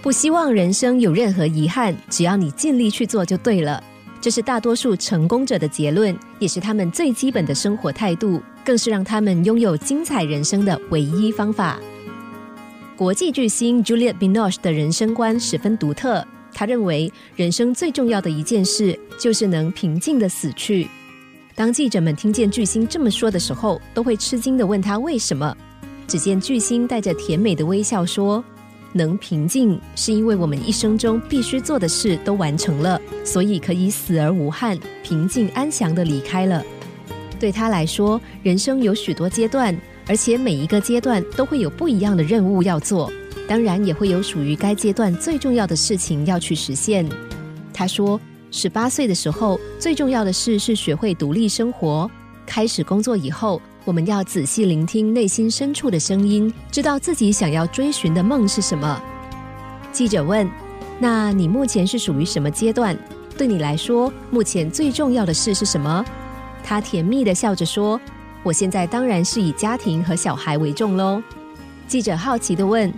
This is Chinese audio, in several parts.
不希望人生有任何遗憾，只要你尽力去做就对了。这是大多数成功者的结论，也是他们最基本的生活态度，更是让他们拥有精彩人生的唯一方法。国际巨星 Juliette Binoche 的人生观十分独特，他认为人生最重要的一件事就是能平静的死去。当记者们听见巨星这么说的时候，都会吃惊的问他为什么。只见巨星带着甜美的微笑说。能平静，是因为我们一生中必须做的事都完成了，所以可以死而无憾、平静安详的离开了。对他来说，人生有许多阶段，而且每一个阶段都会有不一样的任务要做，当然也会有属于该阶段最重要的事情要去实现。他说，十八岁的时候，最重要的事是学会独立生活。开始工作以后。我们要仔细聆听内心深处的声音，知道自己想要追寻的梦是什么。记者问：“那你目前是属于什么阶段？对你来说，目前最重要的事是什么？”他甜蜜的笑着说：“我现在当然是以家庭和小孩为重喽。”记者好奇的问：“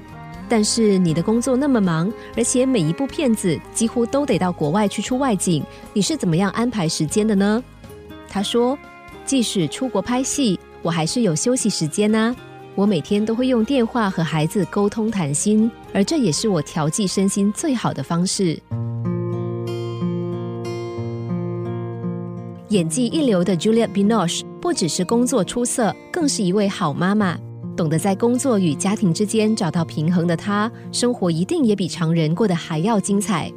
但是你的工作那么忙，而且每一部片子几乎都得到国外去出外景，你是怎么样安排时间的呢？”他说：“即使出国拍戏。”我还是有休息时间呢。我每天都会用电话和孩子沟通谈心，而这也是我调剂身心最好的方式。演技一流的 Juliette Binoche 不只是工作出色，更是一位好妈妈。懂得在工作与家庭之间找到平衡的她，生活一定也比常人过得还要精彩。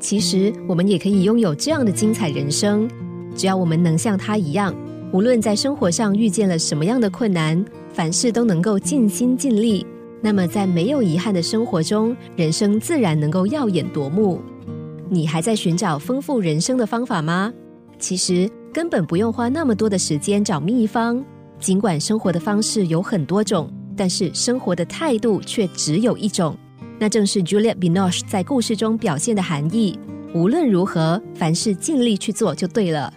其实，我们也可以拥有这样的精彩人生，只要我们能像她一样。无论在生活上遇见了什么样的困难，凡事都能够尽心尽力，那么在没有遗憾的生活中，人生自然能够耀眼夺目。你还在寻找丰富人生的方法吗？其实根本不用花那么多的时间找秘方。尽管生活的方式有很多种，但是生活的态度却只有一种，那正是 Juliette Binoche 在故事中表现的含义。无论如何，凡事尽力去做就对了。